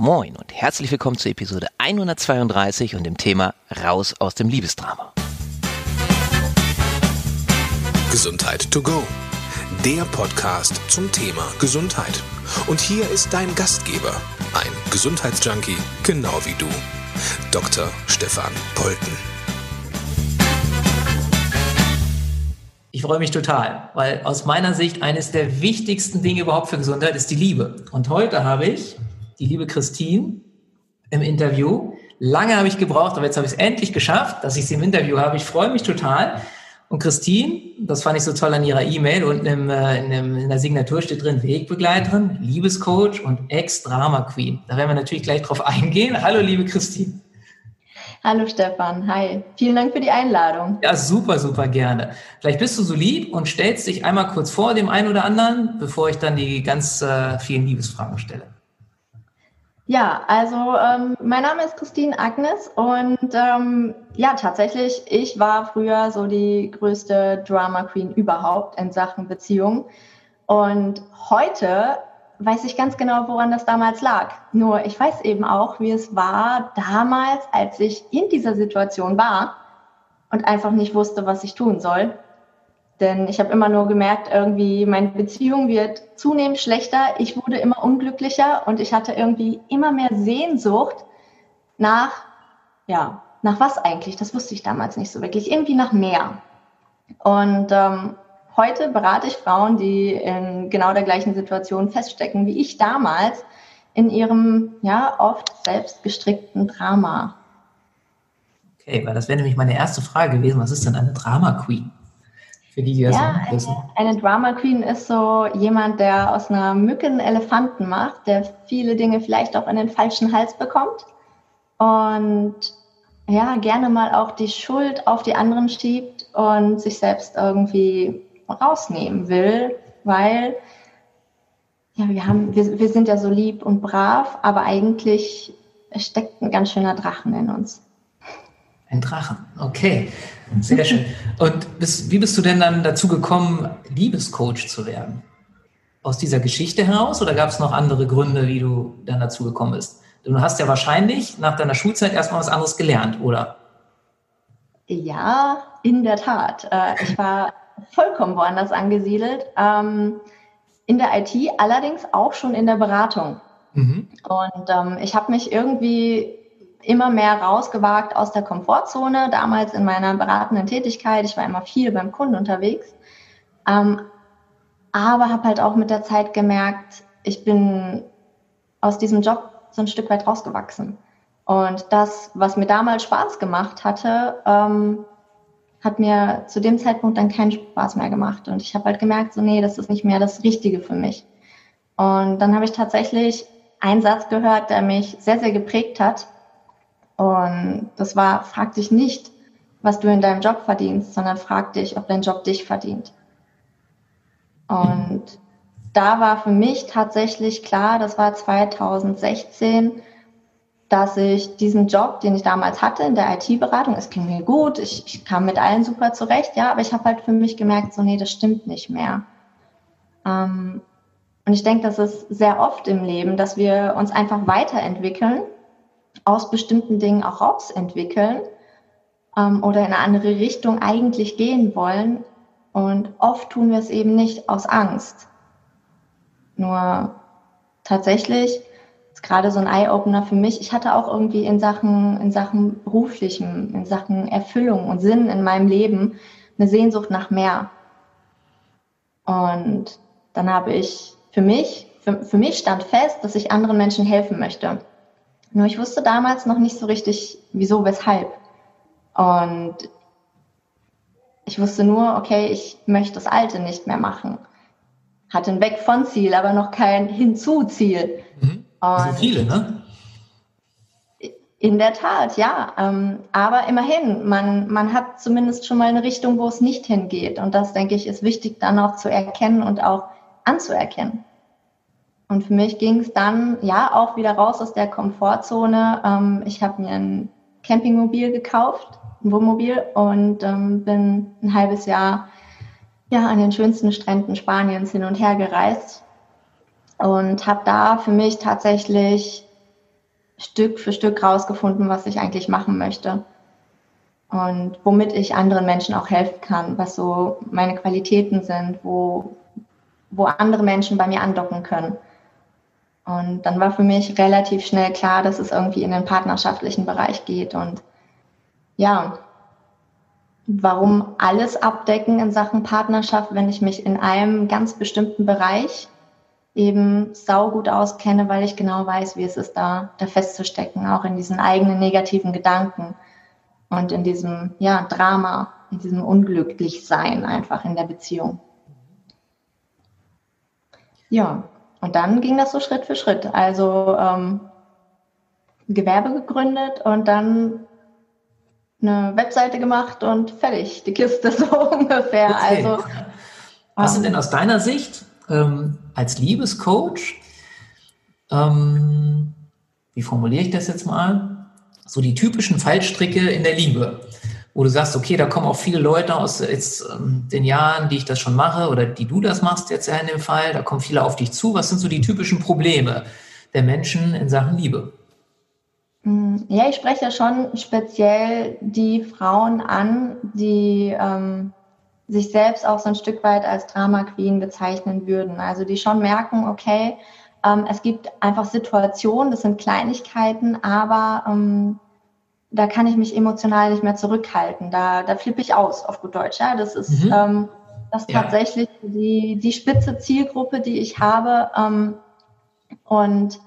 Moin und herzlich willkommen zur Episode 132 und dem Thema Raus aus dem Liebesdrama. Gesundheit to go. Der Podcast zum Thema Gesundheit. Und hier ist dein Gastgeber, ein Gesundheitsjunkie, genau wie du, Dr. Stefan Polten. Ich freue mich total, weil aus meiner Sicht eines der wichtigsten Dinge überhaupt für Gesundheit ist die Liebe. Und heute habe ich die liebe Christine im Interview. Lange habe ich gebraucht, aber jetzt habe ich es endlich geschafft, dass ich sie im Interview habe. Ich freue mich total. Und Christine, das fand ich so toll an ihrer E-Mail und in, in, in, der Signatur steht drin Wegbegleiterin, Liebescoach und Ex-Drama-Queen. Da werden wir natürlich gleich drauf eingehen. Hallo, liebe Christine. Hallo Stefan, hi. Vielen Dank für die Einladung. Ja, super, super gerne. Vielleicht bist du so lieb und stellst dich einmal kurz vor dem einen oder anderen, bevor ich dann die ganz äh, vielen Liebesfragen stelle. Ja, also ähm, mein Name ist Christine Agnes und ähm, ja, tatsächlich, ich war früher so die größte Drama Queen überhaupt in Sachen Beziehung. Und heute weiß ich ganz genau, woran das damals lag. Nur ich weiß eben auch, wie es war damals, als ich in dieser Situation war und einfach nicht wusste, was ich tun soll. Denn ich habe immer nur gemerkt, irgendwie meine Beziehung wird zunehmend schlechter, ich wurde immer unglücklicher und ich hatte irgendwie immer mehr Sehnsucht nach, ja, nach was eigentlich? Das wusste ich damals nicht so wirklich. Irgendwie nach mehr. Und ähm, heute berate ich Frauen, die in genau der gleichen Situation feststecken wie ich damals in ihrem ja oft selbst gestrickten Drama. Okay, weil das wäre nämlich meine erste Frage gewesen. Was ist denn eine Drama Queen? Für die, die das ja, wissen. Eine, eine Drama Queen ist so jemand, der aus einer Mücke einen Elefanten macht, der viele Dinge vielleicht auch in den falschen Hals bekommt und ja, gerne mal auch die Schuld auf die anderen schiebt und sich selbst irgendwie rausnehmen will, weil ja, wir haben, wir, wir sind ja so lieb und brav, aber eigentlich steckt ein ganz schöner Drachen in uns. Ein Drachen, okay. Sehr schön. Und bis, wie bist du denn dann dazu gekommen, Liebescoach zu werden? Aus dieser Geschichte heraus oder gab es noch andere Gründe, wie du dann dazu gekommen bist? Du hast ja wahrscheinlich nach deiner Schulzeit erstmal was anderes gelernt, oder? Ja, in der Tat. Äh, ich war vollkommen woanders angesiedelt. Ähm, in der IT, allerdings auch schon in der Beratung. Mhm. Und ähm, ich habe mich irgendwie immer mehr rausgewagt aus der Komfortzone, damals in meiner beratenden Tätigkeit. Ich war immer viel beim Kunden unterwegs. Ähm, aber habe halt auch mit der Zeit gemerkt, ich bin aus diesem Job so ein Stück weit rausgewachsen. Und das, was mir damals Spaß gemacht hatte, ähm, hat mir zu dem Zeitpunkt dann keinen Spaß mehr gemacht. Und ich habe halt gemerkt, so nee, das ist nicht mehr das Richtige für mich. Und dann habe ich tatsächlich einen Satz gehört, der mich sehr, sehr geprägt hat. Und das war, frag dich nicht, was du in deinem Job verdienst, sondern frag dich, ob dein Job dich verdient. Und da war für mich tatsächlich klar, das war 2016, dass ich diesen Job, den ich damals hatte in der IT-Beratung, es ging mir gut, ich, ich, kam mit allen super zurecht, ja, aber ich habe halt für mich gemerkt, so nee, das stimmt nicht mehr. Ähm, und ich denke, das ist sehr oft im Leben, dass wir uns einfach weiterentwickeln aus bestimmten Dingen auch rausentwickeln ähm, oder in eine andere Richtung eigentlich gehen wollen. Und oft tun wir es eben nicht aus Angst. Nur tatsächlich ist gerade so ein Eye-Opener für mich. Ich hatte auch irgendwie in Sachen, in Sachen beruflichem, in Sachen Erfüllung und Sinn in meinem Leben eine Sehnsucht nach mehr. Und dann habe ich für mich, für, für mich stand fest, dass ich anderen Menschen helfen möchte. Nur ich wusste damals noch nicht so richtig, wieso, weshalb. Und ich wusste nur, okay, ich möchte das Alte nicht mehr machen. Hatte ein Weg von Ziel, aber noch kein Hinzu-Ziel. Mhm. Also viele, ne? In der Tat, ja. Ähm, aber immerhin, man, man hat zumindest schon mal eine Richtung, wo es nicht hingeht. Und das, denke ich, ist wichtig dann auch zu erkennen und auch anzuerkennen. Und für mich ging es dann ja auch wieder raus aus der Komfortzone. Ähm, ich habe mir ein Campingmobil gekauft, ein Wohnmobil und ähm, bin ein halbes Jahr ja an den schönsten Stränden Spaniens hin und her gereist und habe da für mich tatsächlich Stück für Stück rausgefunden, was ich eigentlich machen möchte und womit ich anderen Menschen auch helfen kann, was so meine Qualitäten sind, wo, wo andere Menschen bei mir andocken können. Und dann war für mich relativ schnell klar, dass es irgendwie in den partnerschaftlichen Bereich geht. Und ja, warum alles abdecken in Sachen Partnerschaft, wenn ich mich in einem ganz bestimmten Bereich eben saugut auskenne, weil ich genau weiß, wie es ist, da, da festzustecken, auch in diesen eigenen negativen Gedanken und in diesem ja, Drama, in diesem Unglücklichsein einfach in der Beziehung. Ja, und dann ging das so Schritt für Schritt. Also ähm, Gewerbe gegründet und dann eine Webseite gemacht und fertig, die Kiste so ungefähr. Okay. Also, Was sind ähm, denn aus deiner Sicht ähm, als Liebescoach, ähm, wie formuliere ich das jetzt mal, so die typischen Fallstricke in der Liebe? Wo du sagst, okay, da kommen auch viele Leute aus jetzt, ähm, den Jahren, die ich das schon mache oder die du das machst jetzt ja in dem Fall, da kommen viele auf dich zu. Was sind so die typischen Probleme der Menschen in Sachen Liebe? Mm, ja, ich spreche schon speziell die Frauen an, die ähm, sich selbst auch so ein Stück weit als Drama Queen bezeichnen würden. Also die schon merken, okay, ähm, es gibt einfach Situationen, das sind Kleinigkeiten, aber ähm, da kann ich mich emotional nicht mehr zurückhalten. Da, da flippe ich aus, auf gut Deutsch. Ja, das ist mhm. ähm, das ist ja. tatsächlich die, die spitze Zielgruppe, die ich habe. Ähm, und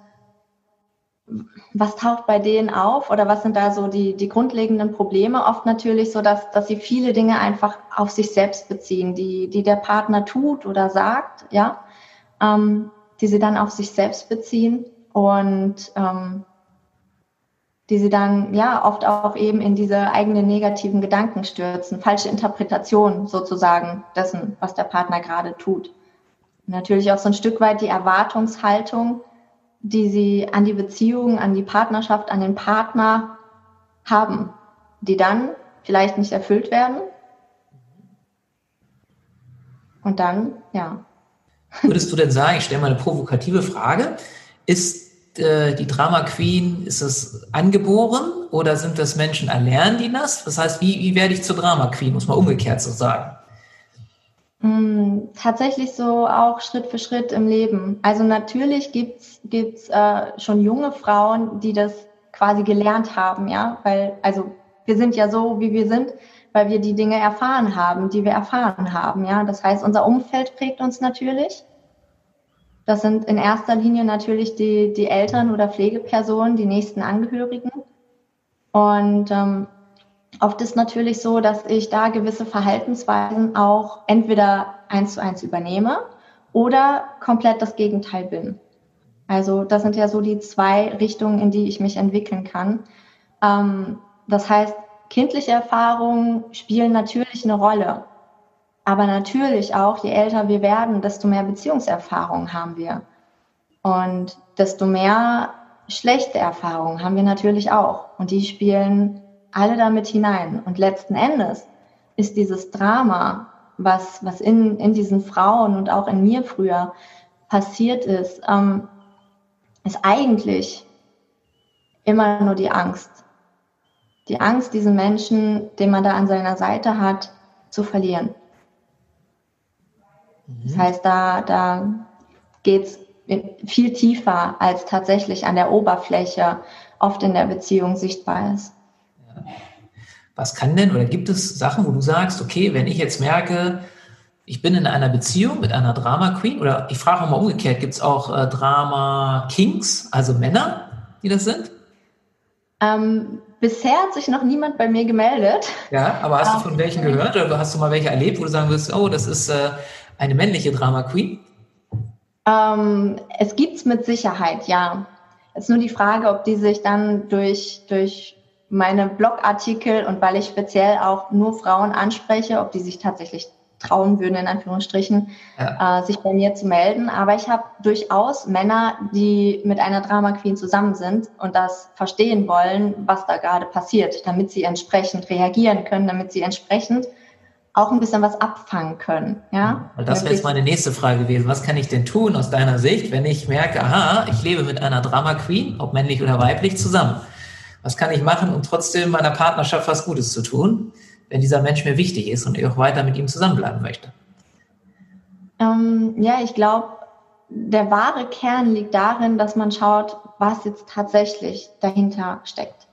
was taucht bei denen auf oder was sind da so die, die grundlegenden Probleme? Oft natürlich so, dass, dass sie viele Dinge einfach auf sich selbst beziehen, die, die der Partner tut oder sagt, ja, ähm, die sie dann auf sich selbst beziehen und ähm, die sie dann ja oft auch eben in diese eigenen negativen Gedanken stürzen, falsche Interpretation sozusagen dessen, was der Partner gerade tut. natürlich auch so ein Stück weit die Erwartungshaltung, die sie an die Beziehung, an die Partnerschaft, an den Partner haben, die dann vielleicht nicht erfüllt werden. Und dann, ja. Würdest du denn sagen, ich stelle mal eine provokative Frage, ist äh, die Drama Queen, ist es angeboren oder sind das Menschen, erlernen die das? Das heißt, wie, wie werde ich zur Drama Queen, muss man umgekehrt so sagen? Mm, tatsächlich so auch Schritt für Schritt im Leben. Also natürlich gibt's gibt's äh, schon junge Frauen, die das quasi gelernt haben, ja, weil also wir sind ja so, wie wir sind, weil wir die Dinge erfahren haben, die wir erfahren haben, ja. Das heißt, unser Umfeld prägt uns natürlich. Das sind in erster Linie natürlich die, die Eltern oder Pflegepersonen, die nächsten Angehörigen. Und ähm, oft ist natürlich so, dass ich da gewisse Verhaltensweisen auch entweder eins zu eins übernehme oder komplett das Gegenteil bin. Also das sind ja so die zwei Richtungen, in die ich mich entwickeln kann. Ähm, das heißt, kindliche Erfahrungen spielen natürlich eine Rolle. Aber natürlich auch, je älter wir werden, desto mehr Beziehungserfahrung haben wir. Und desto mehr schlechte Erfahrungen haben wir natürlich auch. Und die spielen alle damit hinein. Und letzten Endes ist dieses Drama, was, was in, in diesen Frauen und auch in mir früher passiert ist, ähm, ist eigentlich immer nur die Angst. Die Angst, diesen Menschen, den man da an seiner Seite hat, zu verlieren. Das heißt, da, da geht es viel tiefer, als tatsächlich an der Oberfläche oft in der Beziehung sichtbar ist. Was kann denn oder gibt es Sachen, wo du sagst, okay, wenn ich jetzt merke, ich bin in einer Beziehung mit einer Drama Queen oder ich frage mal umgekehrt, gibt es auch äh, Drama Kings, also Männer, die das sind? Ähm, bisher hat sich noch niemand bei mir gemeldet. Ja, aber hast du von welchen gehört oder hast du mal welche erlebt, wo du sagen wirst, oh, das ist äh, eine männliche Drama Queen? Ähm, es gibt es mit Sicherheit, ja. Es ist nur die Frage, ob die sich dann durch, durch meine Blogartikel und weil ich speziell auch nur Frauen anspreche, ob die sich tatsächlich trauen würden, in Anführungsstrichen, ja. äh, sich bei mir zu melden. Aber ich habe durchaus Männer, die mit einer Drama Queen zusammen sind und das verstehen wollen, was da gerade passiert, damit sie entsprechend reagieren können, damit sie entsprechend auch ein bisschen was abfangen können. Ja? Das wäre jetzt meine nächste Frage gewesen. Was kann ich denn tun aus deiner Sicht, wenn ich merke, aha, ich lebe mit einer Drama Queen, ob männlich oder weiblich, zusammen? Was kann ich machen, um trotzdem meiner Partnerschaft was Gutes zu tun, wenn dieser Mensch mir wichtig ist und ich auch weiter mit ihm zusammenbleiben möchte? Ähm, ja, ich glaube, der wahre Kern liegt darin, dass man schaut, was jetzt tatsächlich dahinter steckt.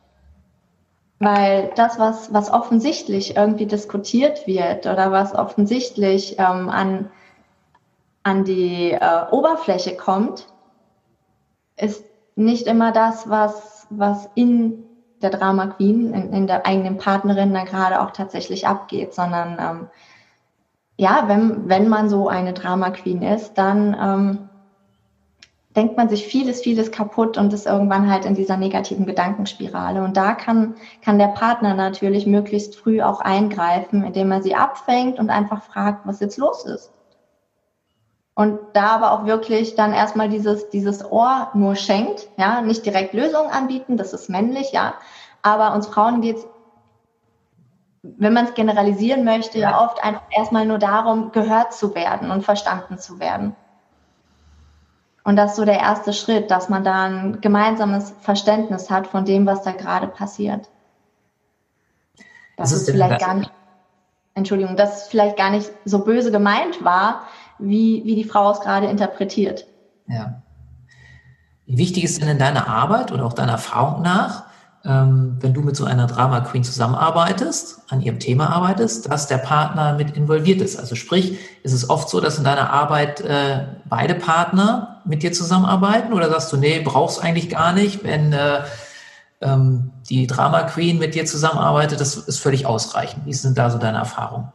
Weil das, was, was offensichtlich irgendwie diskutiert wird oder was offensichtlich ähm, an, an die äh, Oberfläche kommt, ist nicht immer das, was, was in der Drama Queen, in, in der eigenen Partnerin da gerade auch tatsächlich abgeht, sondern ähm, ja, wenn, wenn man so eine Drama Queen ist, dann ähm, denkt man sich vieles, vieles kaputt und ist irgendwann halt in dieser negativen Gedankenspirale. Und da kann, kann der Partner natürlich möglichst früh auch eingreifen, indem er sie abfängt und einfach fragt, was jetzt los ist. Und da aber auch wirklich dann erstmal dieses, dieses Ohr nur schenkt, ja, nicht direkt Lösungen anbieten, das ist männlich, ja. Aber uns Frauen geht's wenn man es generalisieren möchte, ja oft einfach erstmal nur darum, gehört zu werden und verstanden zu werden. Und das ist so der erste Schritt, dass man da ein gemeinsames Verständnis hat von dem, was da gerade passiert. Das ist, ist vielleicht gar nicht, Entschuldigung, das vielleicht gar nicht so böse gemeint war, wie, wie die Frau es gerade interpretiert. Ja. Wie wichtig ist denn in deiner Arbeit oder auch deiner Erfahrung nach, wenn du mit so einer Drama Queen zusammenarbeitest, an ihrem Thema arbeitest, dass der Partner mit involviert ist. Also sprich, ist es oft so, dass in deiner Arbeit äh, beide Partner mit dir zusammenarbeiten oder sagst du, nee, brauchst eigentlich gar nicht, wenn äh, ähm, die Drama Queen mit dir zusammenarbeitet, das ist völlig ausreichend. Wie sind da so deine Erfahrungen?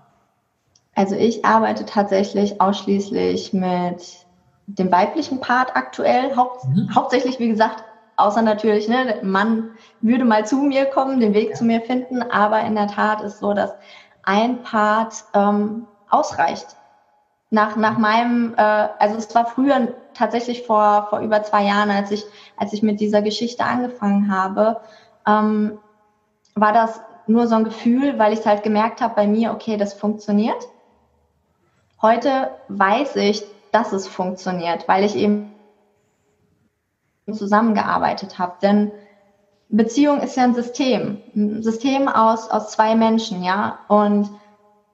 Also ich arbeite tatsächlich ausschließlich mit dem weiblichen Part aktuell, haupt, mhm. hauptsächlich wie gesagt Außer natürlich, ne, Mann würde mal zu mir kommen, den Weg zu mir finden, aber in der Tat ist so, dass ein Part ähm, ausreicht. Nach, nach meinem, äh, also es war früher tatsächlich vor, vor über zwei Jahren, als ich, als ich mit dieser Geschichte angefangen habe, ähm, war das nur so ein Gefühl, weil ich es halt gemerkt habe bei mir, okay, das funktioniert. Heute weiß ich, dass es funktioniert, weil ich eben zusammengearbeitet habe. Denn Beziehung ist ja ein System, ein System aus, aus zwei Menschen, ja. Und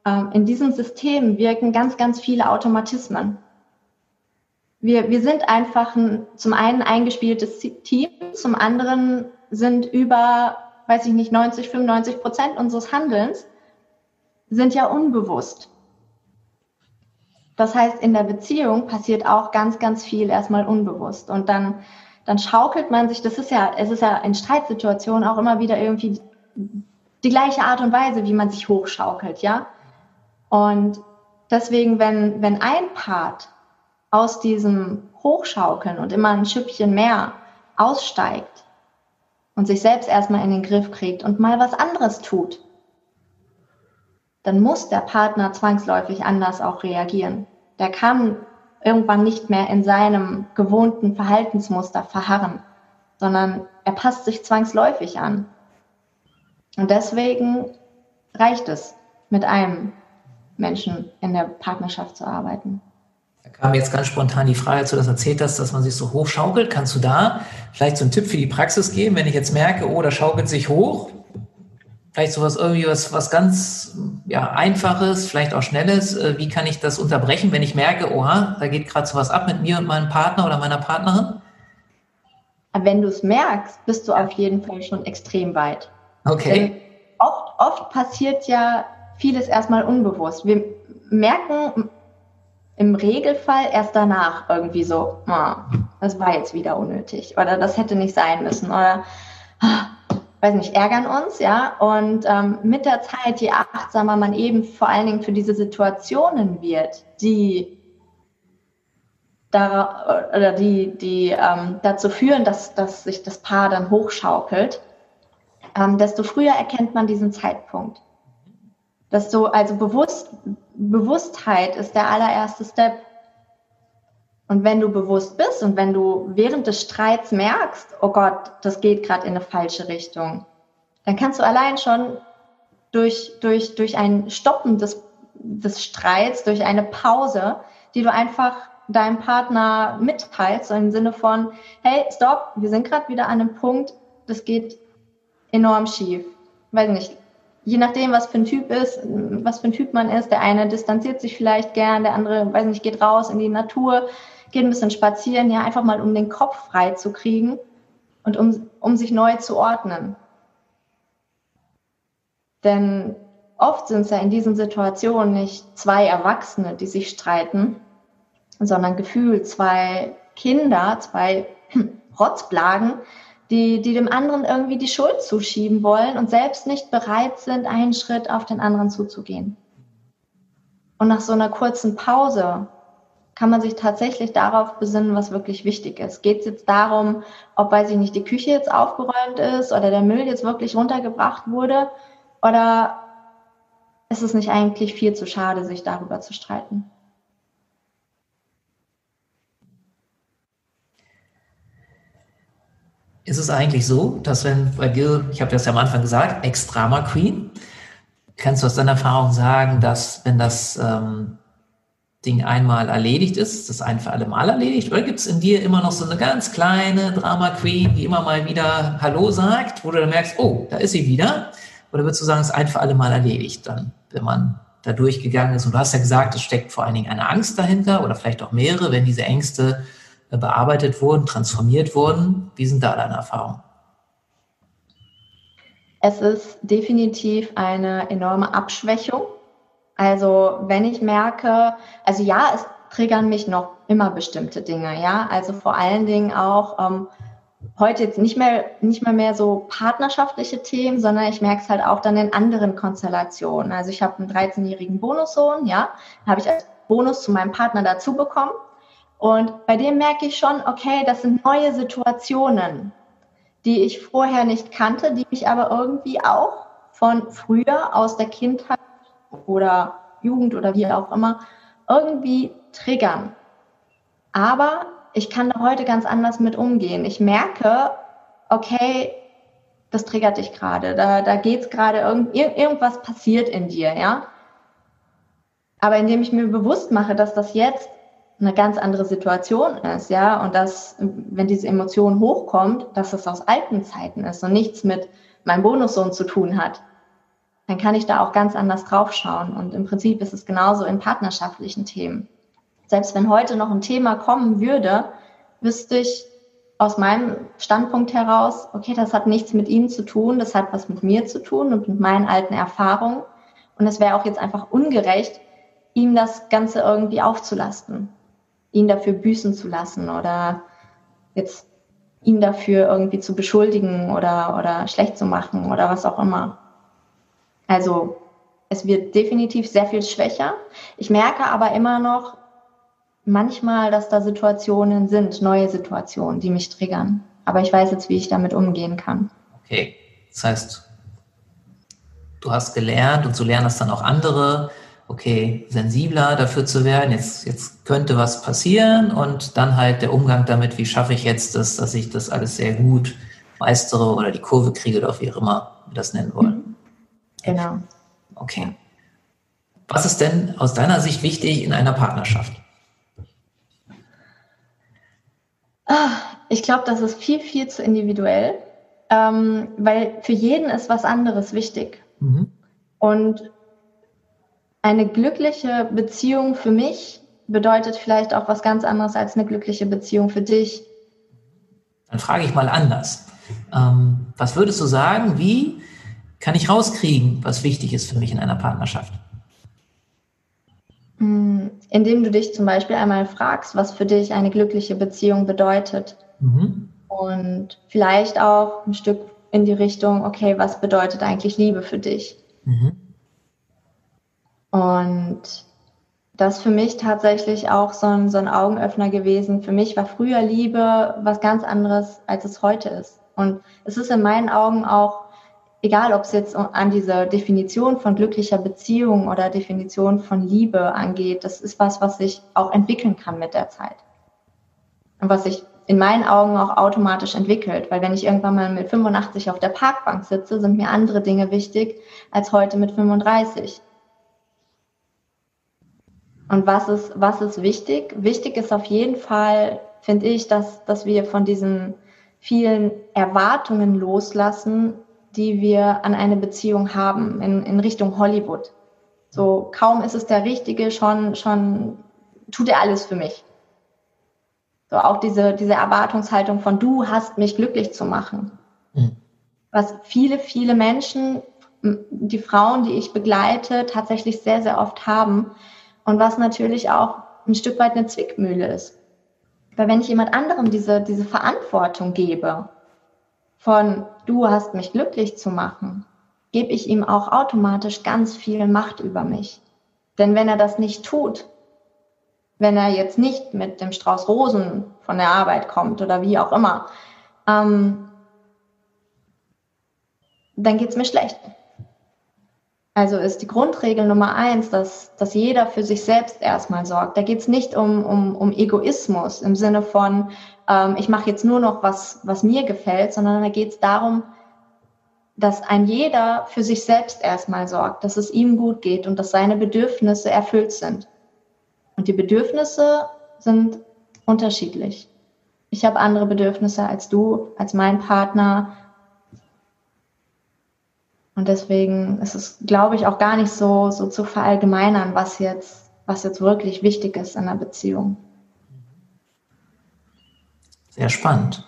ähm, in diesem System wirken ganz, ganz viele Automatismen. Wir, wir sind einfach ein, zum einen eingespieltes Team, zum anderen sind über, weiß ich nicht, 90, 95 Prozent unseres Handelns sind ja unbewusst. Das heißt, in der Beziehung passiert auch ganz, ganz viel erstmal unbewusst. Und dann dann schaukelt man sich, das ist ja, es ist ja in Streitsituationen auch immer wieder irgendwie die gleiche Art und Weise, wie man sich hochschaukelt, ja. Und deswegen, wenn, wenn ein Part aus diesem Hochschaukeln und immer ein Schüppchen mehr aussteigt und sich selbst erstmal in den Griff kriegt und mal was anderes tut, dann muss der Partner zwangsläufig anders auch reagieren. Der kann irgendwann nicht mehr in seinem gewohnten Verhaltensmuster verharren, sondern er passt sich zwangsläufig an. Und deswegen reicht es, mit einem Menschen in der Partnerschaft zu arbeiten. Da kam jetzt ganz spontan die Frage, als du das erzählt hast, dass man sich so hochschaukelt. Kannst du da vielleicht so einen Tipp für die Praxis geben, wenn ich jetzt merke, oh, da schaukelt sich hoch? Vielleicht sowas irgendwie was, was ganz ja, Einfaches, vielleicht auch Schnelles. Äh, wie kann ich das unterbrechen, wenn ich merke, oha, da geht gerade sowas ab mit mir und meinem Partner oder meiner Partnerin? Wenn du es merkst, bist du auf jeden Fall schon extrem weit. Okay. Denn oft, oft passiert ja vieles erstmal unbewusst. Wir merken im Regelfall erst danach irgendwie so, oh, das war jetzt wieder unnötig oder das hätte nicht sein müssen oder ah, weiß nicht, ärgern uns, ja. Und ähm, mit der Zeit, je achtsamer man eben vor allen Dingen für diese Situationen wird, die da, oder die, die ähm, dazu führen, dass, dass sich das Paar dann hochschaukelt, ähm, desto früher erkennt man diesen Zeitpunkt. Desto, also Bewusst, Bewusstheit ist der allererste Step. Und wenn du bewusst bist und wenn du während des Streits merkst, oh Gott, das geht gerade in eine falsche Richtung, dann kannst du allein schon durch, durch, durch ein Stoppen des, des Streits durch eine Pause, die du einfach deinem Partner mitteilst, so im Sinne von, hey, stopp, wir sind gerade wieder an einem Punkt, das geht enorm schief. Weiß nicht, je nachdem, was für ein Typ ist, was für ein Typ man ist, der eine distanziert sich vielleicht gern, der andere, weiß nicht, geht raus in die Natur, geht ein bisschen spazieren, ja, einfach mal um den Kopf frei zu kriegen und um, um sich neu zu ordnen. Denn oft sind es ja in diesen Situationen nicht zwei Erwachsene, die sich streiten, sondern gefühlt zwei Kinder, zwei Rotzblagen, die, die dem anderen irgendwie die Schuld zuschieben wollen und selbst nicht bereit sind, einen Schritt auf den anderen zuzugehen. Und nach so einer kurzen Pause kann man sich tatsächlich darauf besinnen, was wirklich wichtig ist. Geht es jetzt darum, ob, weiß ich nicht, die Küche jetzt aufgeräumt ist oder der Müll jetzt wirklich runtergebracht wurde? Oder ist es nicht eigentlich viel zu schade, sich darüber zu streiten? ist es eigentlich so, dass wenn bei dir, ich habe das ja am Anfang gesagt, Ex-Drama Queen, kannst du aus deiner Erfahrung sagen, dass wenn das ähm, Ding einmal erledigt ist, das ein für alle Mal erledigt, oder gibt es in dir immer noch so eine ganz kleine Drama Queen, die immer mal wieder Hallo sagt, wo du dann merkst, oh, da ist sie wieder? Oder würdest du sagen, es ist ein für alle Mal erledigt, dann, wenn man da durchgegangen ist? Und du hast ja gesagt, es steckt vor allen Dingen eine Angst dahinter oder vielleicht auch mehrere, wenn diese Ängste bearbeitet wurden, transformiert wurden. Wie sind da deine Erfahrungen? Es ist definitiv eine enorme Abschwächung. Also wenn ich merke, also ja, es triggern mich noch immer bestimmte Dinge, ja. Also vor allen Dingen auch ähm, heute jetzt nicht mehr nicht mehr mehr so partnerschaftliche Themen, sondern ich merke es halt auch dann in anderen Konstellationen. Also ich habe einen 13-jährigen Bonussohn, ja, habe ich als Bonus zu meinem Partner dazu bekommen. Und bei dem merke ich schon, okay, das sind neue Situationen, die ich vorher nicht kannte, die mich aber irgendwie auch von früher aus der Kindheit oder Jugend oder wie auch immer irgendwie triggern. Aber ich kann da heute ganz anders mit umgehen. Ich merke, okay, das triggert dich gerade, da, da es gerade, irgend, irgendwas passiert in dir, ja. Aber indem ich mir bewusst mache, dass das jetzt eine ganz andere Situation ist, ja, und dass, wenn diese Emotion hochkommt, dass es aus alten Zeiten ist und nichts mit meinem Bonussohn zu tun hat, dann kann ich da auch ganz anders draufschauen. Und im Prinzip ist es genauso in partnerschaftlichen Themen. Selbst wenn heute noch ein Thema kommen würde, wüsste ich aus meinem Standpunkt heraus, okay, das hat nichts mit ihm zu tun, das hat was mit mir zu tun und mit meinen alten Erfahrungen. Und es wäre auch jetzt einfach ungerecht, ihm das Ganze irgendwie aufzulasten ihn dafür büßen zu lassen oder jetzt ihn dafür irgendwie zu beschuldigen oder, oder schlecht zu machen oder was auch immer. Also es wird definitiv sehr viel schwächer. Ich merke aber immer noch manchmal, dass da Situationen sind, neue Situationen, die mich triggern. Aber ich weiß jetzt, wie ich damit umgehen kann. Okay, das heißt, du hast gelernt und so lernen das dann auch andere, okay, sensibler dafür zu werden, jetzt, jetzt könnte was passieren und dann halt der Umgang damit, wie schaffe ich jetzt das, dass ich das alles sehr gut meistere oder die Kurve kriege oder wie auch immer wir das nennen wollen. Genau. Okay. Was ist denn aus deiner Sicht wichtig in einer Partnerschaft? Ah, ich glaube, das ist viel, viel zu individuell, ähm, weil für jeden ist was anderes wichtig. Mhm. Und eine glückliche Beziehung für mich bedeutet vielleicht auch was ganz anderes als eine glückliche Beziehung für dich. Dann frage ich mal anders. Ähm, was würdest du sagen, wie kann ich rauskriegen, was wichtig ist für mich in einer Partnerschaft? Hm, indem du dich zum Beispiel einmal fragst, was für dich eine glückliche Beziehung bedeutet. Mhm. Und vielleicht auch ein Stück in die Richtung, okay, was bedeutet eigentlich Liebe für dich? Mhm. Und das für mich tatsächlich auch so ein, so ein Augenöffner gewesen. Für mich war früher Liebe was ganz anderes, als es heute ist. Und es ist in meinen Augen auch, egal ob es jetzt an diese Definition von glücklicher Beziehung oder Definition von Liebe angeht, das ist was, was sich auch entwickeln kann mit der Zeit. Und was sich in meinen Augen auch automatisch entwickelt. Weil wenn ich irgendwann mal mit 85 auf der Parkbank sitze, sind mir andere Dinge wichtig als heute mit 35. Und was ist, was ist wichtig? Wichtig ist auf jeden Fall, finde ich, dass, dass wir von diesen vielen Erwartungen loslassen, die wir an eine Beziehung haben in, in Richtung Hollywood. So kaum ist es der Richtige, schon, schon tut er alles für mich. So auch diese, diese Erwartungshaltung von du hast mich glücklich zu machen. Mhm. Was viele, viele Menschen, die Frauen, die ich begleite, tatsächlich sehr, sehr oft haben. Und was natürlich auch ein Stück weit eine Zwickmühle ist. Weil wenn ich jemand anderem diese, diese Verantwortung gebe, von du hast mich glücklich zu machen, gebe ich ihm auch automatisch ganz viel Macht über mich. Denn wenn er das nicht tut, wenn er jetzt nicht mit dem Strauß Rosen von der Arbeit kommt oder wie auch immer, ähm, dann geht's mir schlecht. Also ist die Grundregel Nummer eins, dass, dass jeder für sich selbst erstmal sorgt. Da geht's nicht um, um, um Egoismus im Sinne von, ähm, ich mache jetzt nur noch was, was mir gefällt, sondern da geht's darum, dass ein jeder für sich selbst erstmal sorgt, dass es ihm gut geht und dass seine Bedürfnisse erfüllt sind. Und die Bedürfnisse sind unterschiedlich. Ich habe andere Bedürfnisse als du, als mein Partner. Und deswegen ist es, glaube ich, auch gar nicht so, so zu verallgemeinern, was jetzt, was jetzt wirklich wichtig ist in einer Beziehung. Sehr spannend.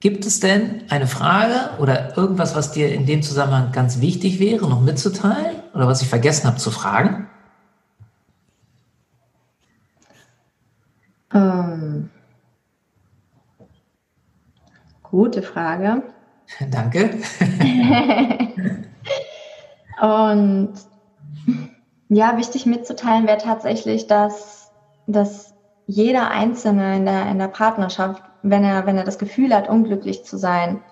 Gibt es denn eine Frage oder irgendwas, was dir in dem Zusammenhang ganz wichtig wäre, noch mitzuteilen oder was ich vergessen habe zu fragen? Ähm, gute Frage. Danke. Und ja, wichtig mitzuteilen wäre tatsächlich, dass, dass jeder Einzelne in der, in der Partnerschaft, wenn er, wenn er das Gefühl hat, unglücklich zu sein,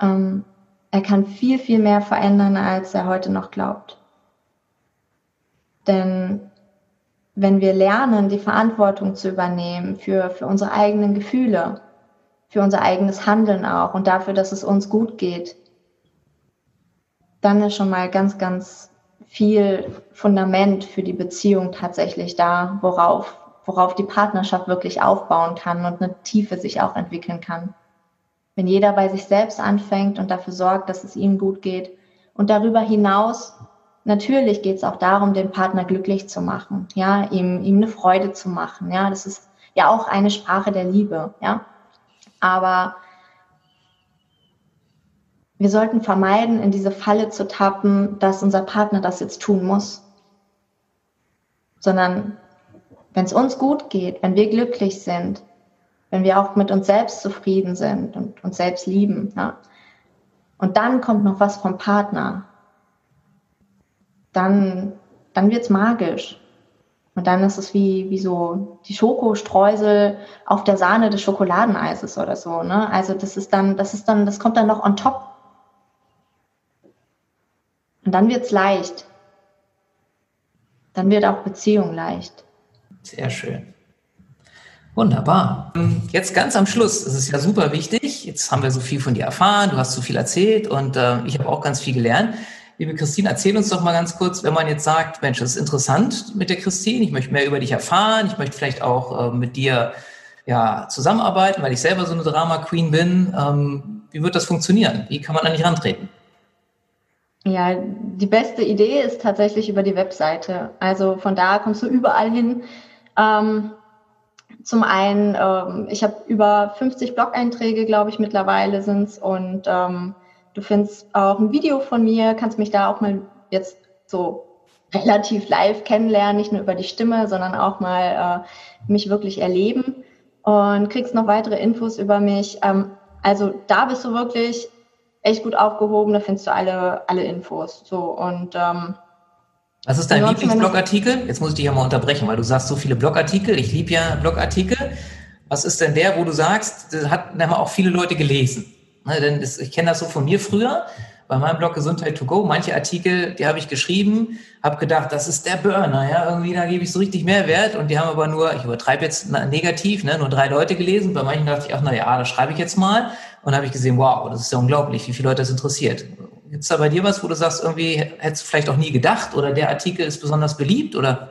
ähm, er kann viel, viel mehr verändern, als er heute noch glaubt. Denn wenn wir lernen, die Verantwortung zu übernehmen für, für unsere eigenen Gefühle, für unser eigenes Handeln auch und dafür, dass es uns gut geht, dann ist schon mal ganz, ganz viel Fundament für die Beziehung tatsächlich da, worauf, worauf die Partnerschaft wirklich aufbauen kann und eine Tiefe sich auch entwickeln kann. Wenn jeder bei sich selbst anfängt und dafür sorgt, dass es ihm gut geht und darüber hinaus natürlich geht es auch darum, den Partner glücklich zu machen, ja, ihm, ihm eine Freude zu machen, ja, das ist ja auch eine Sprache der Liebe, ja. Aber wir sollten vermeiden, in diese Falle zu tappen, dass unser Partner das jetzt tun muss. Sondern wenn es uns gut geht, wenn wir glücklich sind, wenn wir auch mit uns selbst zufrieden sind und uns selbst lieben, ja, und dann kommt noch was vom Partner, dann, dann wird's magisch. Und dann ist es wie, wie so die Schokostreusel auf der Sahne des Schokoladeneises oder so. Ne? Also das ist dann, das ist dann, das kommt dann noch on top. Und dann wird's leicht. Dann wird auch Beziehung leicht. Sehr schön. Wunderbar. Jetzt ganz am Schluss, es ist ja super wichtig. Jetzt haben wir so viel von dir erfahren, du hast so viel erzählt und äh, ich habe auch ganz viel gelernt. Liebe Christine, erzähl uns doch mal ganz kurz, wenn man jetzt sagt, Mensch, das ist interessant mit der Christine, ich möchte mehr über dich erfahren, ich möchte vielleicht auch äh, mit dir ja, zusammenarbeiten, weil ich selber so eine Drama Queen bin. Ähm, wie wird das funktionieren? Wie kann man an dich rantreten? Ja, die beste Idee ist tatsächlich über die Webseite. Also von da kommst du überall hin. Ähm, zum einen, ähm, ich habe über 50 Blog-Einträge, glaube ich, mittlerweile sind's. Und ähm, Du findest auch ein Video von mir, kannst mich da auch mal jetzt so relativ live kennenlernen, nicht nur über die Stimme, sondern auch mal äh, mich wirklich erleben. Und kriegst noch weitere Infos über mich. Ähm, also da bist du wirklich echt gut aufgehoben, da findest du alle, alle Infos. So und ähm, was ist dein Lieblingsblogartikel? Jetzt muss ich dich ja mal unterbrechen, weil du sagst so viele Blogartikel. Ich liebe ja Blogartikel. Was ist denn der, wo du sagst, das hat haben auch viele Leute gelesen? Ne, denn das, ich kenne das so von mir früher, bei meinem Blog Gesundheit to go. Manche Artikel, die habe ich geschrieben, habe gedacht, das ist der Burner, ja, irgendwie da gebe ich so richtig Mehrwert und die haben aber nur, ich übertreibe jetzt negativ, ne, nur drei Leute gelesen. Bei manchen dachte ich, ach na ja, das schreibe ich jetzt mal und habe ich gesehen, wow, das ist ja unglaublich, wie viele Leute das interessiert. Gibt es da bei dir was, wo du sagst, irgendwie hättest du vielleicht auch nie gedacht oder der Artikel ist besonders beliebt oder?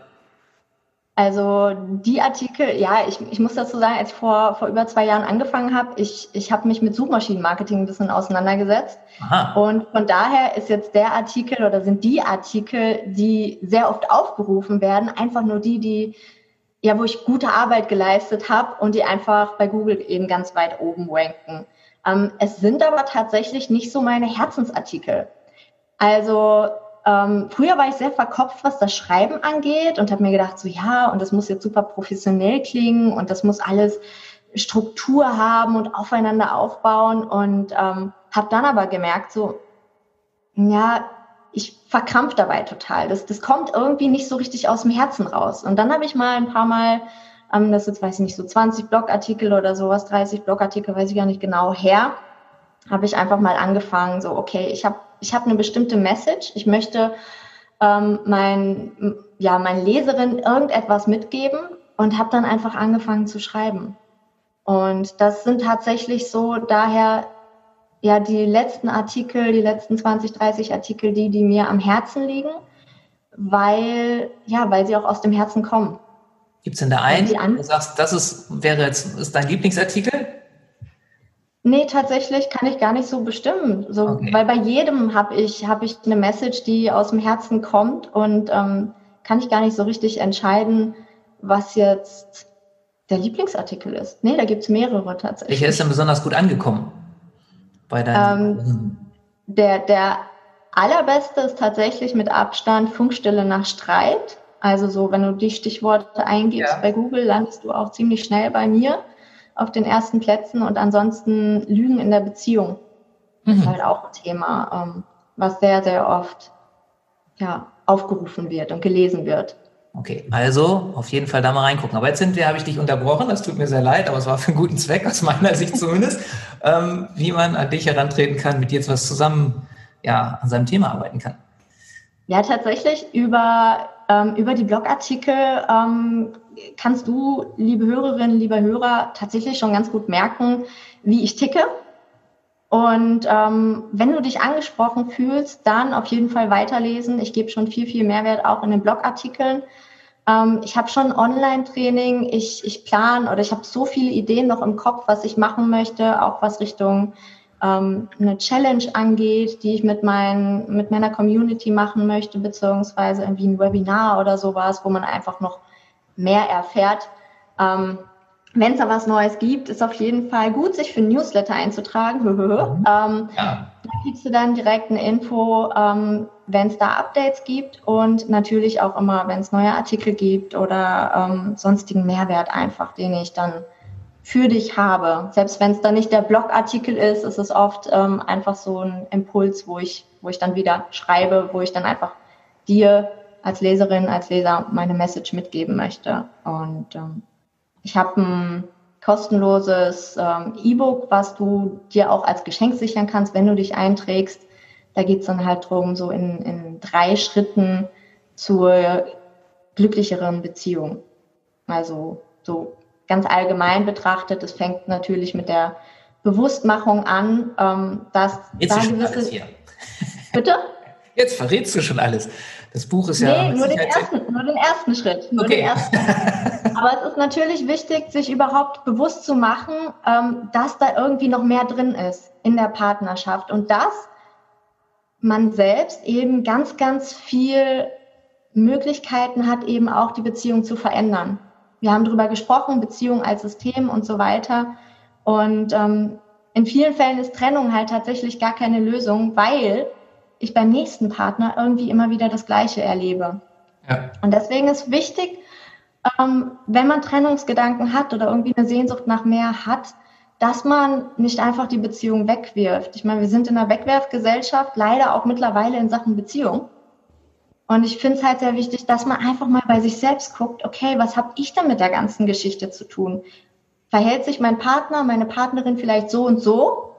Also die Artikel, ja, ich, ich muss dazu sagen, als ich vor, vor über zwei Jahren angefangen habe, ich, ich habe mich mit Suchmaschinenmarketing ein bisschen auseinandergesetzt. Aha. Und von daher ist jetzt der Artikel oder sind die Artikel, die sehr oft aufgerufen werden, einfach nur die, die ja, wo ich gute Arbeit geleistet habe und die einfach bei Google eben ganz weit oben ranken. Ähm, es sind aber tatsächlich nicht so meine Herzensartikel. Also ähm, früher war ich sehr verkopft, was das Schreiben angeht und habe mir gedacht, so ja, und das muss jetzt super professionell klingen und das muss alles Struktur haben und aufeinander aufbauen und ähm, habe dann aber gemerkt, so ja, ich verkrampf dabei total. Das, das kommt irgendwie nicht so richtig aus dem Herzen raus. Und dann habe ich mal ein paar Mal, ähm, das jetzt weiß ich nicht, so 20 Blogartikel oder sowas, 30 Blogartikel, weiß ich gar nicht genau, her, habe ich einfach mal angefangen, so, okay, ich habe ich hab eine bestimmte Message, ich möchte ähm, mein, ja, meinen Leserinnen irgendetwas mitgeben und habe dann einfach angefangen zu schreiben. Und das sind tatsächlich so daher ja die letzten Artikel, die letzten 20, 30 Artikel, die, die mir am Herzen liegen, weil, ja, weil sie auch aus dem Herzen kommen. Gibt es denn da einen, wo du sagst, das ist, wäre jetzt, ist dein Lieblingsartikel? Nee, tatsächlich kann ich gar nicht so bestimmen. So, okay. Weil bei jedem habe ich, hab ich eine Message, die aus dem Herzen kommt und ähm, kann ich gar nicht so richtig entscheiden, was jetzt der Lieblingsartikel ist. Nee, da gibt es mehrere tatsächlich. Welcher ist denn besonders gut angekommen? Bei deinen ähm, der, der allerbeste ist tatsächlich mit Abstand Funkstille nach Streit. Also so, wenn du die Stichworte eingibst ja. bei Google, landest du auch ziemlich schnell bei mir auf den ersten Plätzen und ansonsten Lügen in der Beziehung mhm. ist halt auch ein Thema, ähm, was sehr, sehr oft ja, aufgerufen wird und gelesen wird. Okay, also auf jeden Fall da mal reingucken. Aber jetzt sind wir, habe ich dich unterbrochen, das tut mir sehr leid, aber es war für einen guten Zweck, aus meiner Sicht zumindest, ähm, wie man an dich herantreten kann, mit dir jetzt was zusammen ja, an seinem Thema arbeiten kann. Ja, tatsächlich über, ähm, über die Blogartikel ähm, kannst du, liebe Hörerinnen, lieber Hörer, tatsächlich schon ganz gut merken, wie ich ticke. Und ähm, wenn du dich angesprochen fühlst, dann auf jeden Fall weiterlesen. Ich gebe schon viel, viel Mehrwert auch in den Blogartikeln. Ähm, ich habe schon Online-Training. Ich, ich plane oder ich habe so viele Ideen noch im Kopf, was ich machen möchte, auch was Richtung ähm, eine Challenge angeht, die ich mit, mein, mit meiner Community machen möchte, beziehungsweise irgendwie ein Webinar oder sowas, wo man einfach noch mehr erfährt. Ähm, wenn es da was Neues gibt, ist auf jeden Fall gut, sich für Newsletter einzutragen. mhm. ähm, ja. Da kriegst du dann direkt eine Info, ähm, wenn es da Updates gibt und natürlich auch immer, wenn es neue Artikel gibt oder ähm, sonstigen Mehrwert einfach, den ich dann für dich habe. Selbst wenn es dann nicht der Blogartikel ist, ist es oft ähm, einfach so ein Impuls, wo ich, wo ich dann wieder schreibe, wo ich dann einfach dir als Leserin, als Leser meine Message mitgeben möchte. Und ähm, ich habe ein kostenloses ähm, E-Book, was du dir auch als Geschenk sichern kannst, wenn du dich einträgst. Da geht es dann halt drum, so in, in drei Schritten zur glücklicheren Beziehung. Also so ganz allgemein betrachtet, es fängt natürlich mit der Bewusstmachung an, ähm, dass Jetzt da gewisse... Hier. Bitte? Jetzt verrätst du schon alles. Das Buch ist ja. Nee, nur den, ersten, nur den ersten Schritt. Nur okay. den ersten. Aber es ist natürlich wichtig, sich überhaupt bewusst zu machen, ähm, dass da irgendwie noch mehr drin ist in der Partnerschaft und dass man selbst eben ganz, ganz viel Möglichkeiten hat, eben auch die Beziehung zu verändern. Wir haben darüber gesprochen, Beziehung als System und so weiter. Und ähm, in vielen Fällen ist Trennung halt tatsächlich gar keine Lösung, weil ich beim nächsten Partner irgendwie immer wieder das Gleiche erlebe. Ja. Und deswegen ist wichtig, ähm, wenn man Trennungsgedanken hat oder irgendwie eine Sehnsucht nach mehr hat, dass man nicht einfach die Beziehung wegwirft. Ich meine, wir sind in einer Wegwerfgesellschaft, leider auch mittlerweile in Sachen Beziehung. Und ich finde es halt sehr wichtig, dass man einfach mal bei sich selbst guckt, okay, was habe ich denn mit der ganzen Geschichte zu tun? Verhält sich mein Partner, meine Partnerin vielleicht so und so?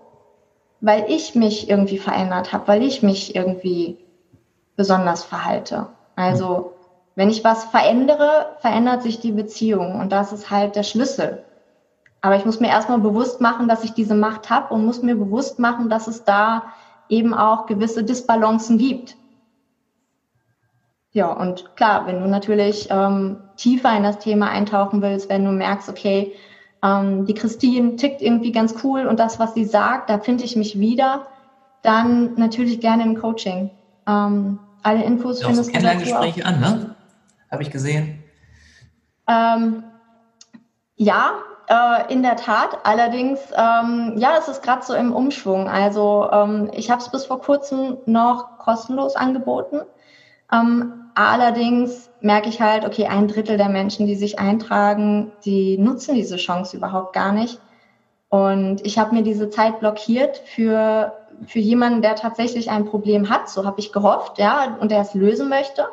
weil ich mich irgendwie verändert habe, weil ich mich irgendwie besonders verhalte. Also wenn ich was verändere, verändert sich die Beziehung und das ist halt der Schlüssel. Aber ich muss mir erstmal bewusst machen, dass ich diese Macht habe und muss mir bewusst machen, dass es da eben auch gewisse Disbalancen gibt. Ja, und klar, wenn du natürlich ähm, tiefer in das Thema eintauchen willst, wenn du merkst, okay, ähm, die Christine tickt irgendwie ganz cool und das, was sie sagt, da finde ich mich wieder, dann natürlich gerne im Coaching. Ähm, alle Infos ja, findest so du Kennenlerngespräche an, ne? Habe ich gesehen. Ähm, ja, äh, in der Tat. Allerdings, ähm, ja, es ist gerade so im Umschwung. Also ähm, ich habe es bis vor kurzem noch kostenlos angeboten. Ähm, allerdings merke ich halt, okay, ein Drittel der Menschen, die sich eintragen, die nutzen diese Chance überhaupt gar nicht. Und ich habe mir diese Zeit blockiert für, für jemanden, der tatsächlich ein Problem hat. So habe ich gehofft, ja, und der es lösen möchte.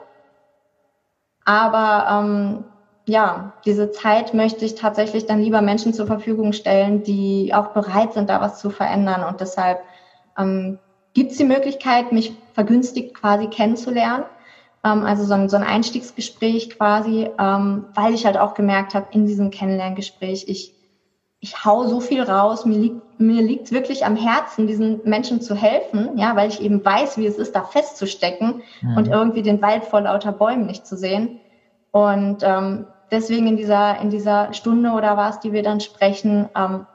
Aber ähm, ja, diese Zeit möchte ich tatsächlich dann lieber Menschen zur Verfügung stellen, die auch bereit sind, da was zu verändern. Und deshalb ähm, gibt es die Möglichkeit, mich vergünstigt quasi kennenzulernen. Ähm, also so ein, so ein Einstiegsgespräch quasi, ähm, weil ich halt auch gemerkt habe, in diesem Kennenlerngespräch, ich, ich hau so viel raus, mir liegt mir liegt wirklich am Herzen, diesen Menschen zu helfen, ja, weil ich eben weiß, wie es ist, da festzustecken mhm. und irgendwie den Wald vor lauter Bäumen nicht zu sehen. Und ähm, deswegen in dieser, in dieser Stunde oder was, die wir dann sprechen, ähm,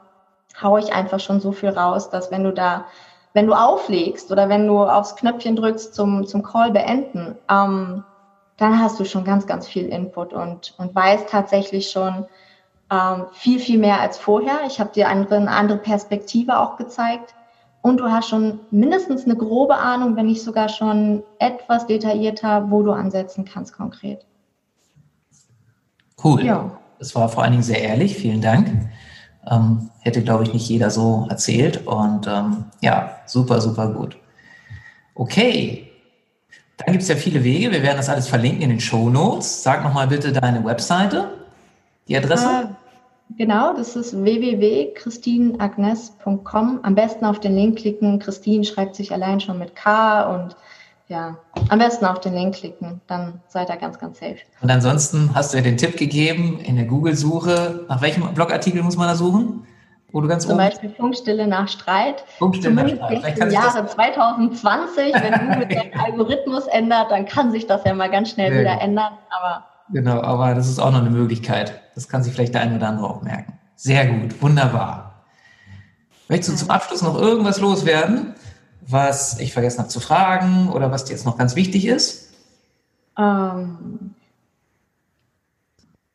haue ich einfach schon so viel raus, dass wenn du da, wenn du auflegst oder wenn du aufs Knöpfchen drückst zum, zum Call beenden, ähm, dann hast du schon ganz, ganz viel Input und, und weißt tatsächlich schon ähm, viel, viel mehr als vorher. Ich habe dir andere, eine andere Perspektive auch gezeigt. Und du hast schon mindestens eine grobe Ahnung, wenn nicht sogar schon etwas detaillierter, wo du ansetzen kannst konkret. Cool. Ja. Das war vor allen Dingen sehr ehrlich. Vielen Dank. Ähm, hätte, glaube ich, nicht jeder so erzählt. Und ähm, ja, super, super gut. Okay. Dann gibt es ja viele Wege. Wir werden das alles verlinken in den Show Notes. Sag nochmal bitte deine Webseite, die Adresse. Äh, genau, das ist www.christinagnes.com. Am besten auf den Link klicken. Christine schreibt sich allein schon mit K und ja, am besten auf den Link klicken, dann seid ihr ganz, ganz safe. Und ansonsten hast du ja den Tipp gegeben in der Google-Suche. Nach welchem Blogartikel muss man da suchen? Wo du ganz Zum Beispiel Funkstille nach Streit. Funkstille nach Streit. Im Jahre 2020, wenn Google den Algorithmus ändert, dann kann sich das ja mal ganz schnell ja. wieder ändern. Aber genau, aber das ist auch noch eine Möglichkeit. Das kann sich vielleicht der eine oder andere auch merken. Sehr gut, wunderbar. Möchtest du zum Abschluss noch irgendwas loswerden? Was ich vergessen habe zu fragen oder was dir jetzt noch ganz wichtig ist? Ähm,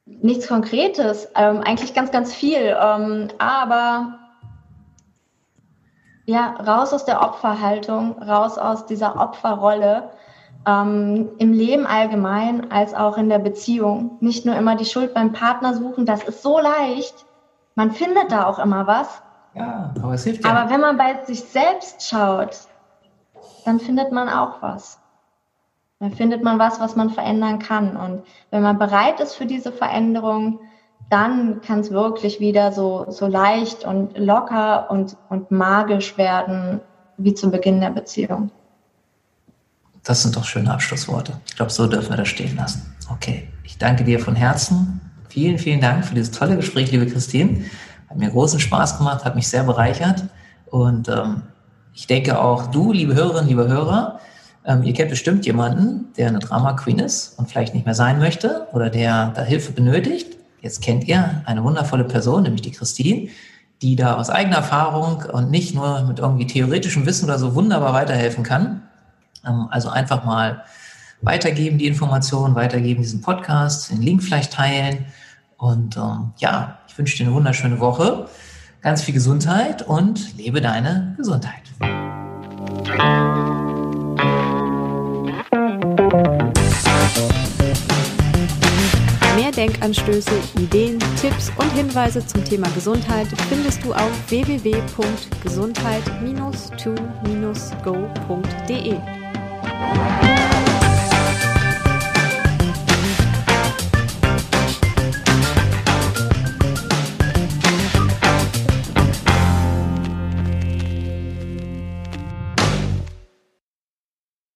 nichts Konkretes, ähm, eigentlich ganz, ganz viel. Ähm, aber ja, raus aus der Opferhaltung, raus aus dieser Opferrolle. Ähm, Im Leben allgemein als auch in der Beziehung. Nicht nur immer die Schuld beim Partner suchen, das ist so leicht. Man findet da auch immer was. Ja, aber es hilft ja. Aber wenn man bei sich selbst schaut, dann findet man auch was. Dann findet man was, was man verändern kann. Und wenn man bereit ist für diese Veränderung, dann kann es wirklich wieder so, so leicht und locker und, und magisch werden, wie zu Beginn der Beziehung. Das sind doch schöne Abschlussworte. Ich glaube, so dürfen wir das stehen lassen. Okay, ich danke dir von Herzen. Vielen, vielen Dank für dieses tolle Gespräch, liebe Christine. Hat mir großen Spaß gemacht, hat mich sehr bereichert. Und ähm, ich denke auch du, liebe Hörerinnen, liebe Hörer, ähm, ihr kennt bestimmt jemanden, der eine Drama Queen ist und vielleicht nicht mehr sein möchte oder der da Hilfe benötigt. Jetzt kennt ihr eine wundervolle Person, nämlich die Christine, die da aus eigener Erfahrung und nicht nur mit irgendwie theoretischem Wissen oder so wunderbar weiterhelfen kann. Ähm, also einfach mal weitergeben die Informationen, weitergeben diesen Podcast, den Link vielleicht teilen. Und ähm, ja, ich wünsche dir eine wunderschöne Woche, ganz viel Gesundheit und lebe deine Gesundheit. Mehr Denkanstöße, Ideen, Tipps und Hinweise zum Thema Gesundheit findest du auf www.gesundheit-to-go.de.